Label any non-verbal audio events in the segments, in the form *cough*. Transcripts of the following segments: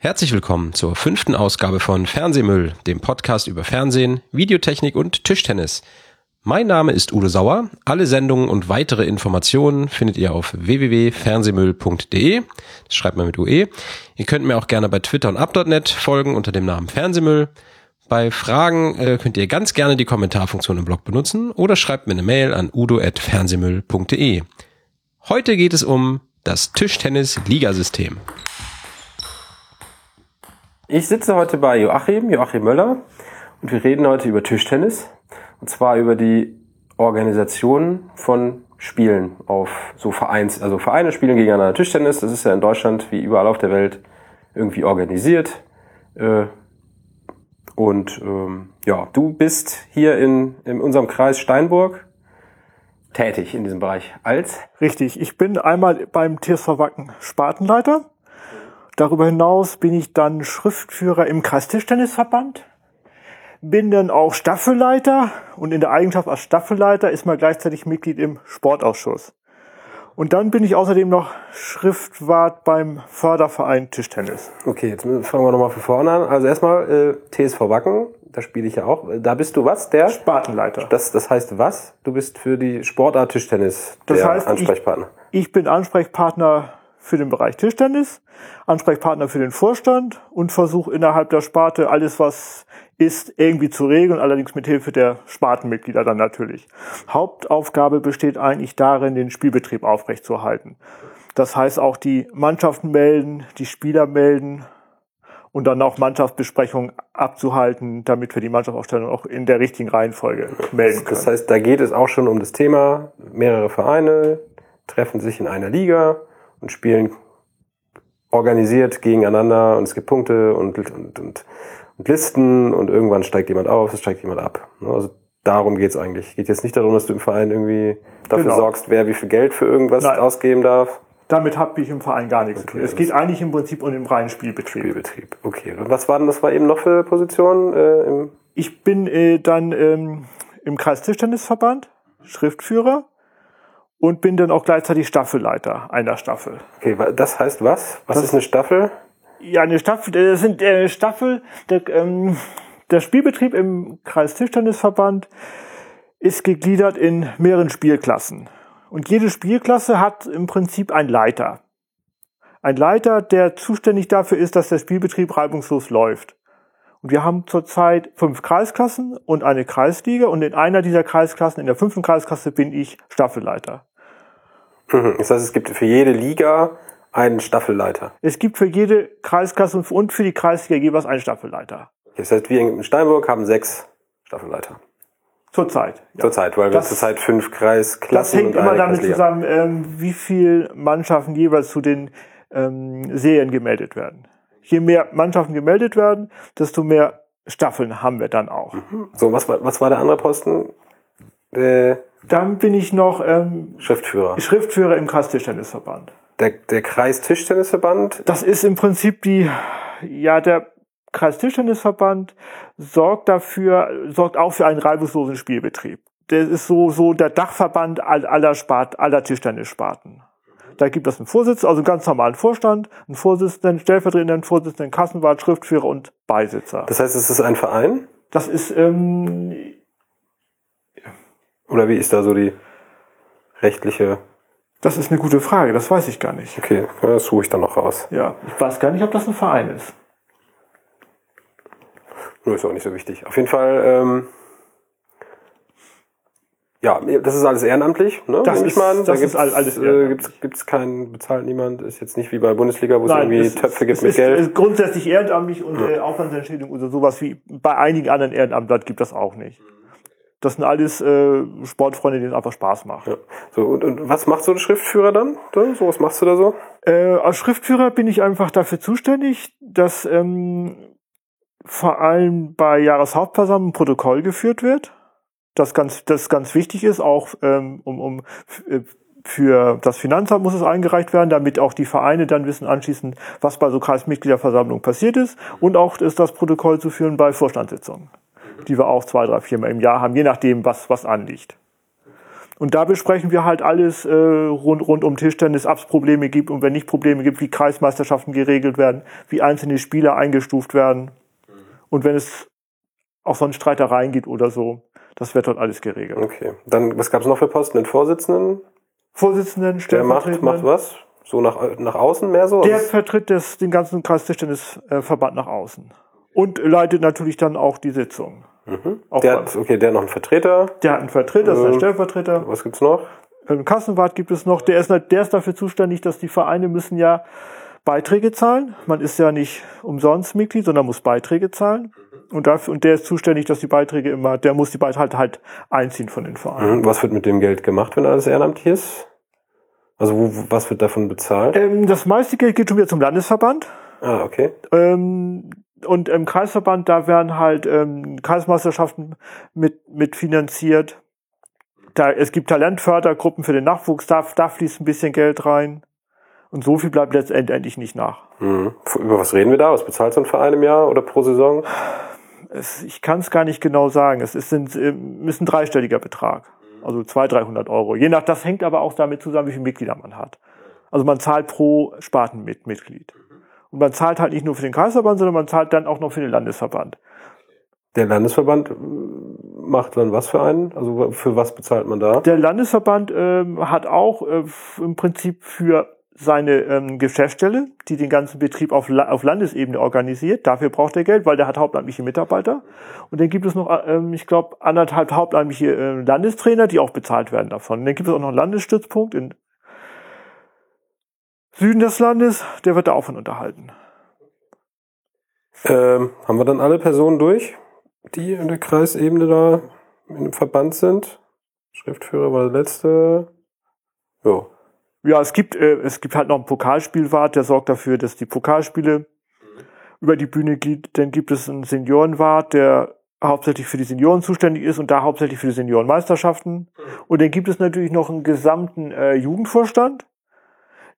Herzlich willkommen zur fünften Ausgabe von Fernsehmüll, dem Podcast über Fernsehen, Videotechnik und Tischtennis. Mein Name ist Udo Sauer. Alle Sendungen und weitere Informationen findet ihr auf www.fernsehmüll.de. Das schreibt man mit UE. Ihr könnt mir auch gerne bei Twitter und up.net folgen unter dem Namen Fernsehmüll. Bei Fragen äh, könnt ihr ganz gerne die Kommentarfunktion im Blog benutzen oder schreibt mir eine Mail an udo.fernsehmüll.de. Heute geht es um das Tischtennis-Ligasystem. Ich sitze heute bei Joachim, Joachim Möller, und wir reden heute über Tischtennis. Und zwar über die Organisation von Spielen auf so Vereins, also Vereine spielen gegeneinander Tischtennis. Das ist ja in Deutschland wie überall auf der Welt irgendwie organisiert. Äh, und ähm, ja, du bist hier in, in unserem Kreis Steinburg tätig in diesem Bereich als? Richtig, ich bin einmal beim TSV Wacken Spartenleiter Darüber hinaus bin ich dann Schriftführer im Kreistischtennisverband, bin dann auch Staffelleiter und in der Eigenschaft als Staffelleiter ist man gleichzeitig Mitglied im Sportausschuss. Und dann bin ich außerdem noch Schriftwart beim Förderverein Tischtennis. Okay, jetzt fangen wir nochmal von vorne an. Also erstmal äh, TSV Wacken, da spiele ich ja auch. Da bist du was? Der Spartenleiter. Das, das heißt was? Du bist für die Sportart Tischtennis der das heißt, Ansprechpartner. Ich, ich bin Ansprechpartner für den Bereich Tischtennis, Ansprechpartner für den Vorstand und versuche innerhalb der Sparte alles, was ist, irgendwie zu regeln, allerdings mit Hilfe der Spartenmitglieder dann natürlich. Hauptaufgabe besteht eigentlich darin, den Spielbetrieb aufrechtzuerhalten. Das heißt auch die Mannschaften melden, die Spieler melden und dann auch Mannschaftsbesprechungen abzuhalten, damit wir die Mannschaftsaufstellung auch in der richtigen Reihenfolge melden können. Das heißt, da geht es auch schon um das Thema, mehrere Vereine treffen sich in einer Liga und spielen organisiert gegeneinander und es gibt Punkte und, und, und, und Listen und irgendwann steigt jemand auf, es steigt jemand ab. Ne? Also darum geht's eigentlich. Geht jetzt nicht darum, dass du im Verein irgendwie dafür genau. sorgst, wer wie viel Geld für irgendwas Nein. ausgeben darf. Damit habe ich im Verein gar nichts okay, zu tun. Es geht eigentlich im Prinzip um den reinen Spielbetrieb. Spielbetrieb, okay. Und was waren das war eben noch für Positionen? Äh, ich bin äh, dann ähm, im Kreistischtennisverband, Schriftführer und bin dann auch gleichzeitig Staffelleiter einer Staffel. Okay, das heißt was? Was das, ist eine Staffel? Ja, eine Staffel, das sind äh, Staffel, der, ähm, der Spielbetrieb im Kreistischtennisverband ist gegliedert in mehreren Spielklassen. Und jede Spielklasse hat im Prinzip einen Leiter. Ein Leiter, der zuständig dafür ist, dass der Spielbetrieb reibungslos läuft. Und wir haben zurzeit fünf Kreisklassen und eine Kreisliga und in einer dieser Kreisklassen, in der fünften Kreisklasse, bin ich Staffelleiter. Mhm. Das heißt, es gibt für jede Liga einen Staffelleiter. Es gibt für jede Kreisklasse und für die Kreisliga jeweils einen Staffelleiter. Das heißt, wir in Steinburg haben sechs Staffelleiter. Zurzeit. Ja. Zurzeit, weil das, wir zurzeit fünf Kreisklassen Das hängt immer damit Kreisliga. zusammen, ähm, wie viele Mannschaften jeweils zu den ähm, Serien gemeldet werden. Je mehr Mannschaften gemeldet werden, desto mehr Staffeln haben wir dann auch. Mhm. So, was war, was war der andere Posten? Äh, dann bin ich noch ähm, Schriftführer. Schriftführer im Kreistischtennisverband. Der, der Kreistischtennisverband? Das ist im Prinzip die, ja, der Kreistischtennisverband sorgt dafür, sorgt auch für einen reibungslosen Spielbetrieb. Der ist so, so der Dachverband aller Spart, aller Tischtennissparten. Da gibt es einen Vorsitzenden, also einen ganz normalen Vorstand, einen Vorsitzenden, stellvertretenden Vorsitzenden, Kassenwart, Schriftführer und Beisitzer. Das heißt, es ist ein Verein? Das ist, ähm, oder wie ist da so die rechtliche? Das ist eine gute Frage, das weiß ich gar nicht. Okay, das suche ich dann noch raus. Ja, ich weiß gar nicht, ob das ein Verein ist. Nur ist auch nicht so wichtig. Auf jeden Fall, ähm, ja, das ist alles ehrenamtlich, ne? Das ist, mal an. Da ist alles äh, gibt's, gibt's keinen, bezahlt niemand, ist jetzt nicht wie bei Bundesliga, wo es irgendwie es, Töpfe gibt es mit ist, Geld. Ist grundsätzlich ehrenamtlich und ja. äh, Aufwandsentschädigung oder sowas wie bei einigen anderen Ehrenamtlern gibt das auch nicht. Das sind alles äh, Sportfreunde, denen es einfach Spaß macht. Ja. So, und, und was macht so ein Schriftführer dann? So, was machst du da so? Äh, als Schriftführer bin ich einfach dafür zuständig, dass ähm, vor allem bei Jahreshauptversammlung ein Protokoll geführt wird. Das ganz, das ganz wichtig ist, auch ähm, um, um äh, für das Finanzamt muss es eingereicht werden, damit auch die Vereine dann wissen anschließend, was bei so Kreismitgliederversammlungen passiert ist und auch ist das Protokoll zu führen bei Vorstandssitzungen die wir auch zwei, drei, vier Mal im Jahr haben, je nachdem, was, was anliegt. Und da besprechen wir halt alles äh, rund, rund um Tischtennis, ob es Probleme gibt und wenn nicht Probleme gibt, wie Kreismeisterschaften geregelt werden, wie einzelne Spieler eingestuft werden. Und wenn es auch sonst Streitereien gibt oder so, das wird dort alles geregelt. Okay. Dann, was gab es noch für Posten? Den Vorsitzenden? Vorsitzenden, Der macht, Stellvertretenden. macht was? So nach, nach außen mehr so? Der vertritt das, den ganzen Kreistischtennisverband nach außen. Und leitet natürlich dann auch die Sitzung. Auch der hat, okay, der hat noch einen Vertreter. der hat einen Vertreter, das ist Ähm, der Stellvertreter. Was gibt's noch? Einen Kassenwart gibt es noch. Der ist, der ist dafür zuständig, dass die Vereine müssen ja Beiträge zahlen. Man ist ja nicht umsonst Mitglied, sondern muss Beiträge zahlen. Und, dafür, und der ist zuständig, dass die Beiträge immer, der muss die Beiträge halt, halt einziehen von den Vereinen. Mhm. Was wird mit dem Geld gemacht, wenn alles ehrenamtlich ist? Also wo- was wird davon bezahlt? Ähm, das meiste Geld geht schon wieder zum Landesverband. Ah, okay. Ähm, und im Kreisverband, da werden halt ähm, Kreismeisterschaften mit, mit finanziert. Da, es gibt Talentfördergruppen für den Nachwuchs, da, da fließt ein bisschen Geld rein. Und so viel bleibt letztendlich nicht nach. Mhm. Über was reden wir da? Was bezahlt so ein Verein im Jahr oder pro Saison? Es, ich kann es gar nicht genau sagen. Es ist, sind, ähm, ist ein dreistelliger Betrag. Also 200, 300 Euro. Je nach, das hängt aber auch damit zusammen, wie viele Mitglieder man hat. Also man zahlt pro Spartenmitglied. Und man zahlt halt nicht nur für den Kreisverband, sondern man zahlt dann auch noch für den Landesverband. Der Landesverband äh, macht dann was für einen? Also für was bezahlt man da? Der Landesverband ähm, hat auch äh, im Prinzip für seine ähm, Geschäftsstelle, die den ganzen Betrieb auf, La auf Landesebene organisiert. Dafür braucht er Geld, weil der hat hauptamtliche Mitarbeiter. Und dann gibt es noch, äh, ähm, ich glaube, anderthalb hauptamtliche äh, Landestrainer, die auch bezahlt werden davon. Und dann gibt es auch noch einen Landesstützpunkt in Süden des Landes, der wird da auch von unterhalten. Ähm, haben wir dann alle Personen durch, die in der Kreisebene da in dem Verband sind? Schriftführer war der letzte. Jo. Ja, es gibt, äh, es gibt halt noch einen Pokalspielwart, der sorgt dafür, dass die Pokalspiele über die Bühne geht. Dann gibt es einen Seniorenwart, der hauptsächlich für die Senioren zuständig ist und da hauptsächlich für die Seniorenmeisterschaften. Und dann gibt es natürlich noch einen gesamten äh, Jugendvorstand,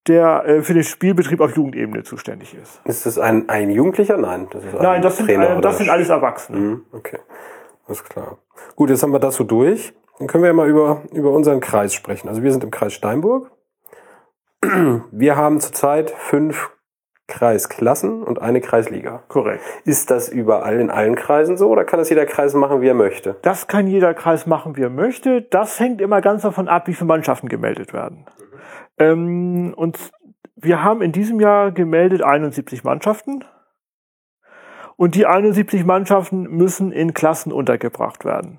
der äh, für den Spielbetrieb auf Jugendebene zuständig ist. Ist das ein, ein Jugendlicher? Nein, das ist ein Nein, das sind, Trainer äh, oder das sind alles Erwachsene. Mhm, okay, alles klar. Gut, jetzt haben wir das so durch. Dann können wir ja mal über, über unseren Kreis sprechen. Also wir sind im Kreis Steinburg. *clears throat* Wir haben zurzeit fünf Kreisklassen und eine Kreisliga. Korrekt. Ist das überall in allen Kreisen so oder kann das jeder Kreis machen, wie er möchte? Das kann jeder Kreis machen, wie er möchte. Das hängt immer ganz davon ab, wie viele Mannschaften gemeldet werden. Ähm, und wir haben in diesem Jahr gemeldet 71 Mannschaften. Und die 71 Mannschaften müssen in Klassen untergebracht werden.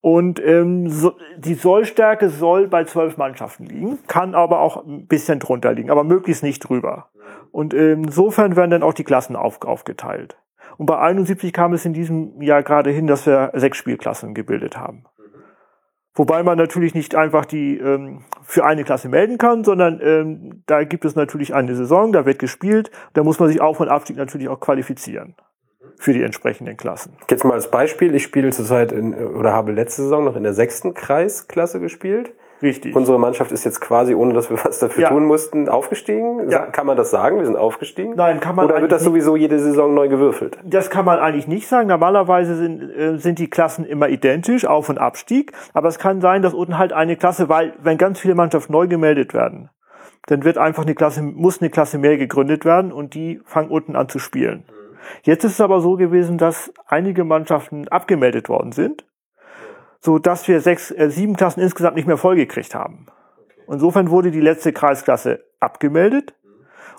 Und ähm, so, die Sollstärke soll bei zwölf Mannschaften liegen, kann aber auch ein bisschen drunter liegen, aber möglichst nicht drüber. Und ähm, insofern werden dann auch die Klassen auf, aufgeteilt. Und bei 71 kam es in diesem Jahr gerade hin, dass wir sechs Spielklassen gebildet haben. Wobei man natürlich nicht einfach die ähm, für eine Klasse melden kann, sondern ähm, da gibt es natürlich eine Saison, da wird gespielt, da muss man sich Auf- und Abstieg natürlich auch qualifizieren für die entsprechenden Klassen. Jetzt mal als Beispiel, ich spiele zurzeit in, oder habe letzte Saison noch in der sechsten Kreisklasse gespielt. Richtig. Unsere Mannschaft ist jetzt quasi, ohne dass wir *laughs* was dafür Ja. tun mussten, aufgestiegen. Ja. Kann man das sagen? Wir sind aufgestiegen? Nein, kann man Oder wird das sowieso jede Saison neu gewürfelt? Das kann man eigentlich nicht sagen. Normalerweise sind, äh, sind die Klassen immer identisch, Auf- und Abstieg. Aber es kann sein, dass unten halt eine Klasse, weil wenn ganz viele Mannschaften neu gemeldet werden, dann wird einfach eine Klasse, muss eine Klasse mehr gegründet werden und die fangen unten an zu spielen. Jetzt ist es aber so gewesen, dass einige Mannschaften abgemeldet worden sind, so dass wir sechs, äh, sieben Klassen insgesamt nicht mehr vollgekriegt haben. Insofern wurde die letzte Kreisklasse abgemeldet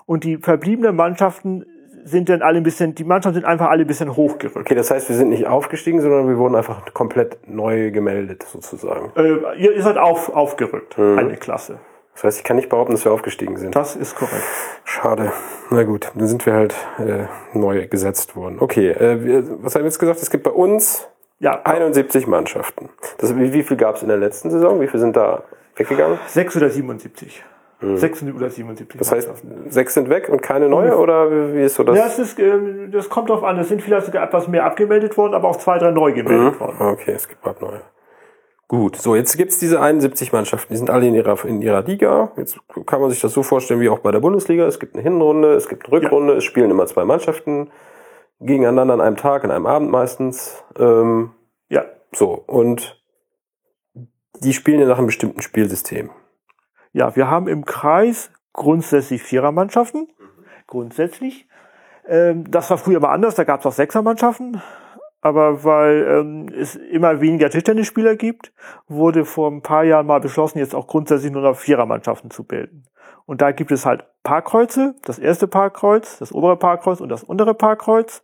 und die verbliebenen Mannschaften sind dann alle ein bisschen, die Mannschaften sind einfach alle ein bisschen hochgerückt. Okay, das heißt, wir sind nicht aufgestiegen, sondern wir wurden einfach komplett neu gemeldet, sozusagen. Äh, ihr, ihr seid auf, aufgerückt, eine Klasse. Das heißt, ich kann nicht behaupten, dass wir aufgestiegen sind. Das ist korrekt. Schade. Na gut, dann sind wir halt äh, neu gesetzt worden. Okay, äh, was haben wir jetzt gesagt? Es gibt bei uns Ja, 71 Mannschaften. Das, wie, wie viel gab es in der letzten Saison? Wie viel sind da weggegangen? sechs oder 77. Sechs oder 77. Hm. Das heißt, sechs sind weg und keine neue? Oder wie ist so das? ja, es ist, ähm, das kommt drauf an. Es sind vielleicht sogar etwas mehr abgemeldet worden, aber auch zwei, drei neu gemeldet worden. Okay, es gibt gerade neue. Gut, so jetzt gibt's diese 71 Mannschaften, die sind alle in ihrer, in ihrer Liga. Jetzt kann man sich das so vorstellen wie auch bei der Bundesliga. Es gibt eine Hinrunde, es gibt eine Rückrunde, es spielen immer zwei Mannschaften gegeneinander an einem Tag, an einem Abend meistens. Ähm, Ja. so, und die spielen ja nach einem bestimmten Spielsystem. Ja, wir haben im Kreis grundsätzlich Vierermannschaften. Grundsätzlich. Ähm, das war früher mal anders, da gab es auch Sechsermannschaften. Aber weil ähm, es immer weniger Tischtennisspieler gibt, wurde vor ein paar Jahren mal beschlossen, jetzt auch grundsätzlich nur noch Vierermannschaften zu bilden. Und da gibt es halt Paarkreuze, das erste Paarkreuz, das obere Paarkreuz und das untere Paarkreuz.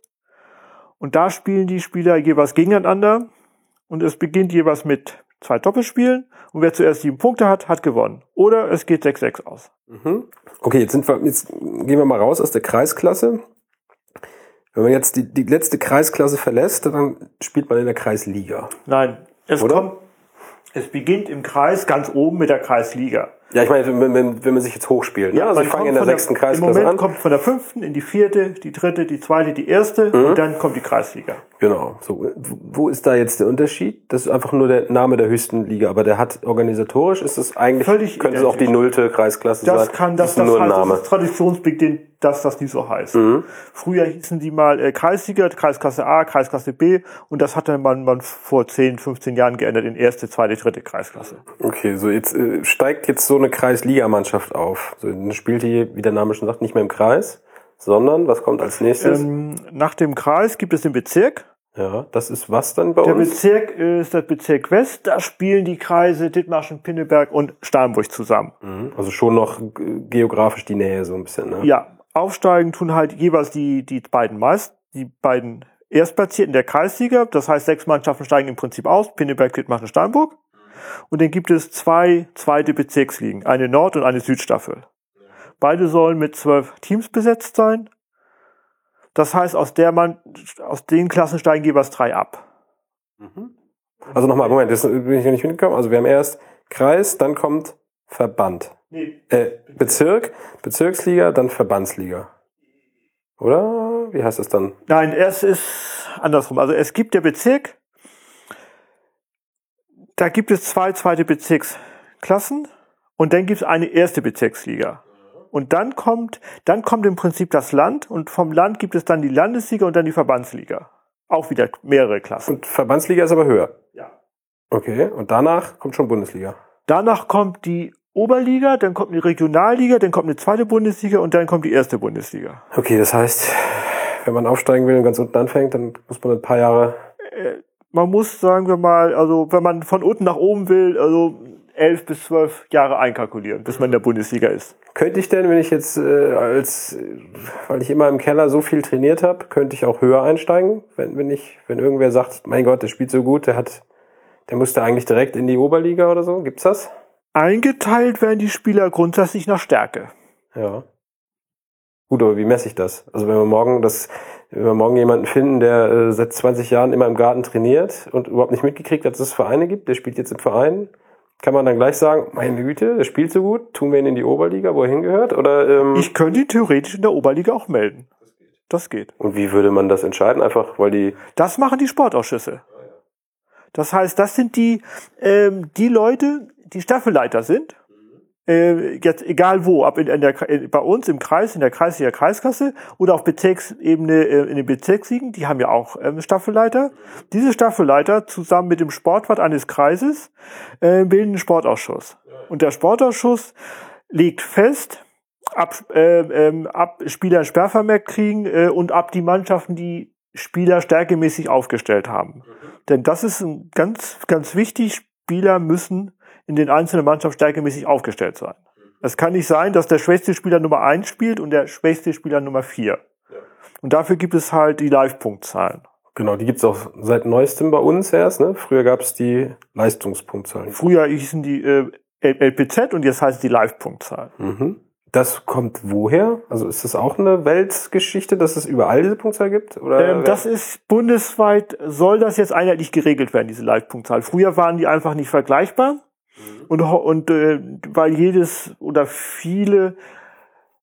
Und da spielen die Spieler jeweils gegeneinander. Und es beginnt jeweils mit zwei Doppelspielen. Und wer zuerst sieben Punkte hat, hat gewonnen. Oder es geht 6-6 aus. Mhm. Okay, jetzt, sind wir, jetzt gehen wir mal raus aus der Kreisklasse. Wenn man jetzt die, die letzte Kreisklasse verlässt, dann spielt man in der Kreisliga. Nein, es Oder? kommt, es beginnt im Kreis ganz oben mit der Kreisliga. Ja, ich meine, wenn, wenn, wenn man sich jetzt hochspielt. Ne? also man ich fange in der sechsten Im Kreisklasse Moment an. kommt von der fünften in die vierte, die dritte, die zweite, die erste Mhm. und dann kommt die Kreisliga. Genau. So, wo ist da jetzt der Unterschied? Das ist einfach nur der Name der höchsten Liga, aber der hat organisatorisch ist es eigentlich Völlig könnte es auch die identisch. nullte Kreisklasse Das sein. kann, das, ist das, nur ein heißt, Name. das ist traditionsbedingt, dass das nicht so heißt. Mhm. Früher hießen die mal äh, Kreisliga, Kreisklasse A, Kreisklasse B und das hatte man, man vor 10, 15 Jahren geändert in erste, zweite, dritte Kreisklasse. Okay, so jetzt äh, steigt jetzt so eine Kreisligamannschaft auf. So, dann spielt die, wie der Name schon sagt, nicht mehr im Kreis, sondern was kommt als nächstes? Ähm, nach dem Kreis gibt es den Bezirk. ja, das ist was dann bei Der uns? Bezirk ist der Bezirk West. Da spielen die Kreise Dithmarschen, Pinneberg und Starnburg zusammen. Mhm. Also schon noch geografisch die Nähe so ein bisschen, ne? Ja, aufsteigen tun halt jeweils die, die beiden meist, die beiden Erstplatzierten der Kreisliga. Das heißt, sechs Mannschaften steigen im Prinzip aus. Pinneberg, Dithmarschen, Steinburg. Und dann gibt es zwei zweite Bezirksligen. Eine Nord- und eine Südstaffel. Beide sollen mit zwölf Teams besetzt sein. Das heißt, aus der man, aus den Klassen steigen jeweils drei ab. Also nochmal, Moment, das bin ich noch nicht mitgekommen. Also wir haben erst Kreis, dann kommt Verband. Nee. Äh, Bezirk, Bezirksliga, dann Verbandsliga. Oder? Wie heißt das dann? Nein, es ist andersrum. Also es gibt der Bezirk, da gibt es zwei zweite Bezirksklassen und dann gibt es eine erste Bezirksliga. Und dann kommt, dann kommt im Prinzip das Land und vom Land gibt es dann die Landesliga und dann die Verbandsliga. Auch wieder mehrere Klassen. Und Verbandsliga ist aber höher. Ja. Okay, und danach kommt schon Bundesliga. Danach kommt die Oberliga, dann kommt eine Regionalliga, dann kommt eine zweite Bundesliga und dann kommt die erste Bundesliga. Okay, das heißt, wenn man aufsteigen will und ganz unten anfängt, dann muss man ein paar Jahre. Man muss, sagen wir mal, also wenn man von unten nach oben will, also elf bis zwölf Jahre einkalkulieren, bis man in der Bundesliga ist. Könnte ich denn, wenn ich jetzt äh, als, weil ich immer im Keller so viel trainiert habe, könnte ich auch höher einsteigen, wenn, wenn ich, wenn irgendwer sagt, mein Gott, der spielt so gut, der hat, der musste eigentlich direkt in die Oberliga oder so. Gibt's das? Eingeteilt werden die Spieler grundsätzlich nach Stärke. Ja. Gut, aber wie messe ich das? Also wenn wir morgen das, wenn wir morgen jemanden finden, der äh, seit 20 Jahren immer im Garten trainiert und überhaupt nicht mitgekriegt hat, dass es Vereine gibt, der spielt jetzt im Verein, kann man dann gleich sagen, meine Güte, der spielt so gut, tun wir ihn in die Oberliga, wo er hingehört? Oder ähm, Ich könnte ihn theoretisch in der Oberliga auch melden. Das geht. und wie würde man das entscheiden? Einfach, weil die Das machen die Sportausschüsse. Das heißt, das sind die, ähm, die Leute, die Staffelleiter sind. Äh, jetzt egal wo, ob in, in der, in, bei uns im Kreis, in der Kreisliga Kreiskasse oder auf Bezirksebene äh, in den Bezirksligen, die haben ja auch ähm, Staffelleiter. Diese Staffelleiter zusammen mit dem Sportwart eines Kreises äh, bilden einen Sportausschuss. Und der Sportausschuss legt fest, ab, äh, ähm, ab Spieler Sperrvermerk kriegen äh, und ab die Mannschaften, die Spieler stärkemäßig aufgestellt haben. Denn das ist ein ganz, ganz wichtig. Spieler müssen in den einzelnen Mannschaften stärkemäßig aufgestellt sein. Es kann nicht sein, dass der schwächste Spieler Nummer eins spielt und der schwächste Spieler Nummer vier. Und dafür gibt es halt die Live-Punktzahlen. Genau, die gibt's auch seit neuestem bei uns erst. Ne? Früher gab's die Leistungspunktzahlen. Früher hießen die äh, LPZ und jetzt heißt die Live-Punktzahl. Mhm. Das kommt woher? Also ist das auch eine Weltgeschichte, dass es überall diese Punktzahl gibt? Oder Ähm, das ist bundesweit, soll das jetzt einheitlich geregelt werden, diese Live-Punktzahl. Früher waren die einfach nicht vergleichbar. Und, ho- und äh, weil jedes oder viele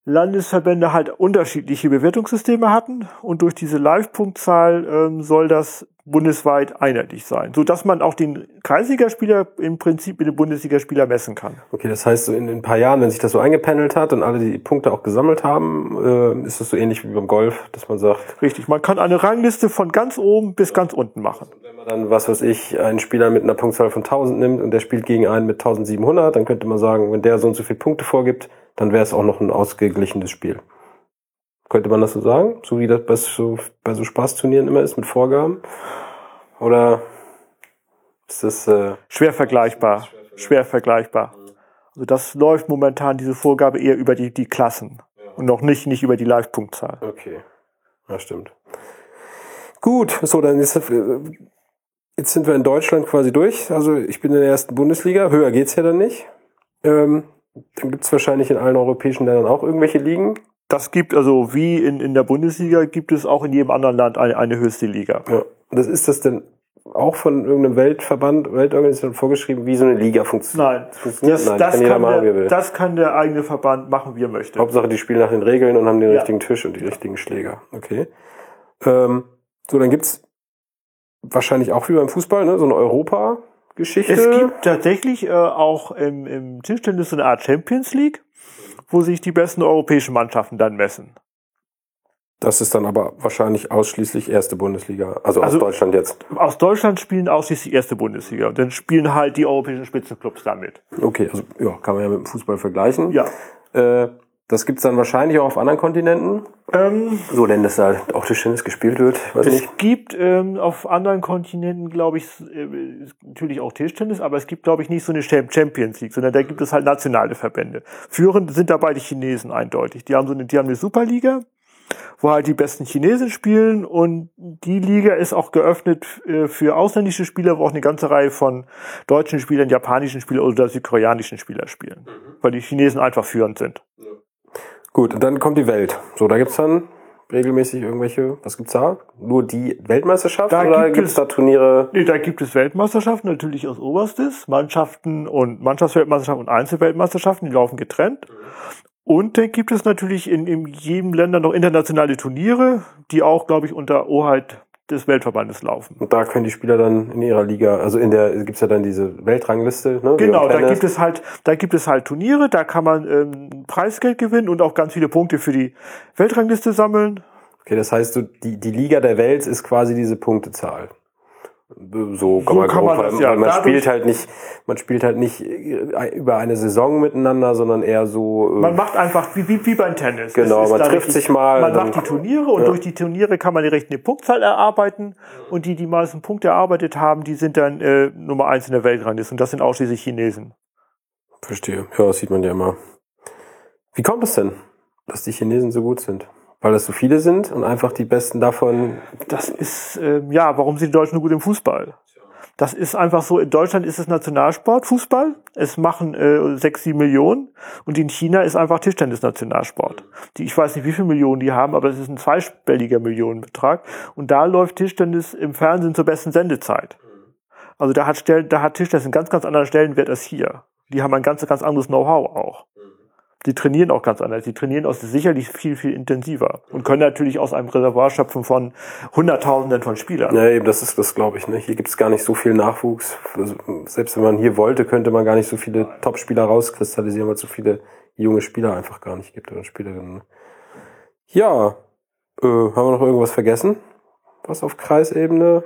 Landesverbände halt unterschiedliche Bewertungssysteme hatten und durch diese Live-Punktzahl ähm, soll das bundesweit einheitlich sein, so dass man auch den Kreisligaspieler im Prinzip mit dem Bundesligaspieler messen kann. okay, das heißt, so in, in ein paar Jahren, wenn sich das so eingependelt hat und alle die Punkte auch gesammelt haben, äh, ist das so ähnlich wie beim Golf, dass man sagt, Richtig, man kann eine Rangliste von ganz oben bis ganz unten machen. Dann, was weiß ich, einen Spieler mit einer Punktzahl von 1000 nimmt und der spielt gegen einen mit 1700, dann könnte man sagen, wenn der so und so viele Punkte vorgibt, dann wäre es auch noch ein ausgeglichenes Spiel. Könnte man das so sagen? So wie das bei so, bei so Spaßturnieren immer ist mit Vorgaben? Oder ist das äh, Schwer vergleichbar. Schwer vergleichbar. Also das läuft momentan, diese Vorgabe, eher über die, die Klassen und noch nicht, nicht über die Live-Punktzahl. okay? Ja, stimmt. Gut, so dann ist äh, jetzt sind wir in Deutschland quasi durch. Also ich bin in der ersten Bundesliga. Höher geht's ja dann nicht. Ähm, dann gibt's wahrscheinlich in allen europäischen Ländern auch irgendwelche Ligen. Das gibt also wie in, in der Bundesliga gibt es auch in jedem anderen Land eine, eine höchste Liga. Ja. Das ist das denn auch von irgendeinem Weltverband, Weltorganisation vorgeschrieben, wie so eine Liga funktioniert? Nein, das, Nein, das, kann kann machen, er der, das kann der eigene Verband machen, wie er möchte. Hauptsache, die spielen nach den Regeln und haben den Ja. richtigen Tisch und die richtigen Schläger. Okay. Ähm, so, dann gibt's wahrscheinlich auch wie beim Fußball, ne, so eine Europa-Geschichte. Es gibt tatsächlich äh, auch im, im Tischtennis so eine Art Champions League, wo sich die besten europäischen Mannschaften dann messen. Das ist dann aber wahrscheinlich ausschließlich erste Bundesliga, also, Also- aus Deutschland jetzt. Aus Deutschland spielen ausschließlich erste Bundesliga. Und dann spielen halt die europäischen Spitzenclubs damit. Okay, also ja, kann man ja mit dem Fußball vergleichen. Ja. Äh, das gibt's dann wahrscheinlich auch auf anderen Kontinenten. Ähm, So, denn dass da auch Tischtennis gespielt wird, weiß es nicht. gibt ähm, auf anderen Kontinenten, glaube ich, äh, natürlich auch Tischtennis, aber es gibt, glaube ich, nicht so eine Cham- Champions League, sondern da gibt es halt nationale Verbände. Führend sind dabei die Chinesen eindeutig. Die haben so eine, die haben eine Superliga, wo halt die besten Chinesen spielen und die Liga ist auch geöffnet äh, für ausländische Spieler, wo auch eine ganze Reihe von deutschen Spielern, japanischen Spielern oder südkoreanischen Spielern spielen, weil die Chinesen einfach führend sind. Gut, und dann kommt die Welt. So, da gibt's dann regelmäßig irgendwelche, was gibt's da? Nur die Weltmeisterschaft Da oder gibt gibt's es- da Turniere? Nee, da gibt es Weltmeisterschaften natürlich aus Oberstes, Mannschaften und Mannschaftsweltmeisterschaften und Einzelweltmeisterschaften, die laufen getrennt. Und dann gibt es natürlich in, in jedem Länder noch internationale Turniere, die auch, glaube ich, unter Hoheit des Weltverbandes laufen. Und da können die Spieler dann in ihrer Liga, also in der gibt's ja dann diese Weltrangliste, ne? Genau, da gibt es halt, da gibt es halt Turniere, da kann man ähm, Preisgeld gewinnen und auch ganz viele Punkte für die Weltrangliste sammeln. Okay, das heißt, so, die, die Liga der Welt ist quasi diese Punktezahl. So kann So man, kann man das, ja. weil man Dadurch- spielt halt nicht, man spielt halt nicht äh, über eine Saison miteinander, sondern eher so. äh, Man macht einfach wie, wie, wie beim Tennis. Genau, man trifft sich mal, Man macht die Turniere und Ja. durch die Turniere kann man die richtige Punktzahl erarbeiten. Und die, die meisten Punkte erarbeitet haben, die sind dann äh, Nummer eins in der Weltrangliste. Und das sind ausschließlich Chinesen. Verstehe. Ja, das sieht man ja immer. Wie kommt es denn, dass die Chinesen so gut sind? Weil das so viele sind und einfach die Besten davon. Das ist, ähm, ja, warum sind die Deutschen so gut im Fußball? Das ist einfach so, in Deutschland ist es Nationalsport, Fußball. Es machen äh, sechs, sieben Millionen. Und in China ist einfach Tischtennis Nationalsport. Die, ich weiß nicht, wie viele Millionen die haben, aber es ist ein zweistelliger Millionenbetrag. Und da läuft Tischtennis im Fernsehen zur besten Sendezeit. Also da hat, Stell, da hat Tischtennis einen ganz, ganz anderen Stellenwert als hier. Die haben ein ganz, ganz anderes Know-how auch. Die trainieren auch ganz anders. Die trainieren aus sicherlich viel, viel intensiver und können natürlich aus einem Reservoir schöpfen von Hunderttausenden von Spielern. Ja, eben, das ist das, glaube ich. Ne? Hier gibt's gar nicht so viel Nachwuchs. Also, selbst wenn man hier wollte, könnte man gar nicht so viele Top-Spieler rauskristallisieren, weil es so viele junge Spieler einfach gar nicht gibt oder Spielerinnen. ne? Ja, äh, haben wir noch irgendwas vergessen, was auf Kreisebene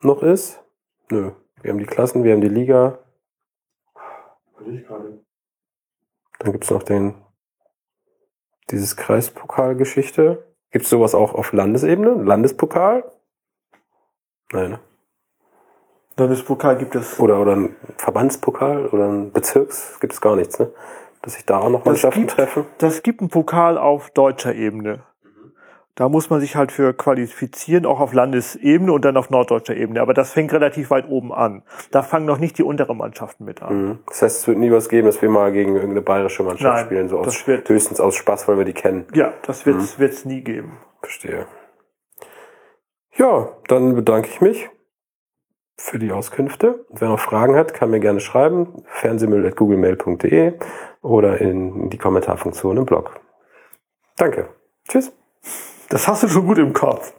noch ist? Nö. Wir haben die Klassen, wir haben die Liga. Dann gibt's noch den dieses Kreispokalgeschichte. Gibt's sowas auch auf Landesebene? Landespokal? Nein, ne? Landespokal gibt es. Oder, oder ein Verbandspokal oder ein Bezirks? Gibt es gar nichts, ne? Dass sich da auch noch Das Mannschaften gibt- treffen. Das gibt einen Pokal auf deutscher Ebene. Da muss man sich halt für qualifizieren, auch auf Landesebene und dann auf norddeutscher Ebene. Aber das fängt relativ weit oben an. Da fangen noch nicht die unteren Mannschaften mit an. Mhm. Das heißt, es wird nie was geben, dass wir mal gegen irgendeine bayerische Mannschaft Nein, spielen, so aus, das wird- höchstens aus Spaß, weil wir die kennen. Ja, das wird's wird's nie geben. Verstehe. Ja, dann bedanke ich mich für die Auskünfte. Wer noch Fragen hat, kann mir gerne schreiben. fernsehmüll.googlemail.de oder in die Kommentarfunktion im Blog. Danke. Tschüss. Das hast du schon gut im Kopf.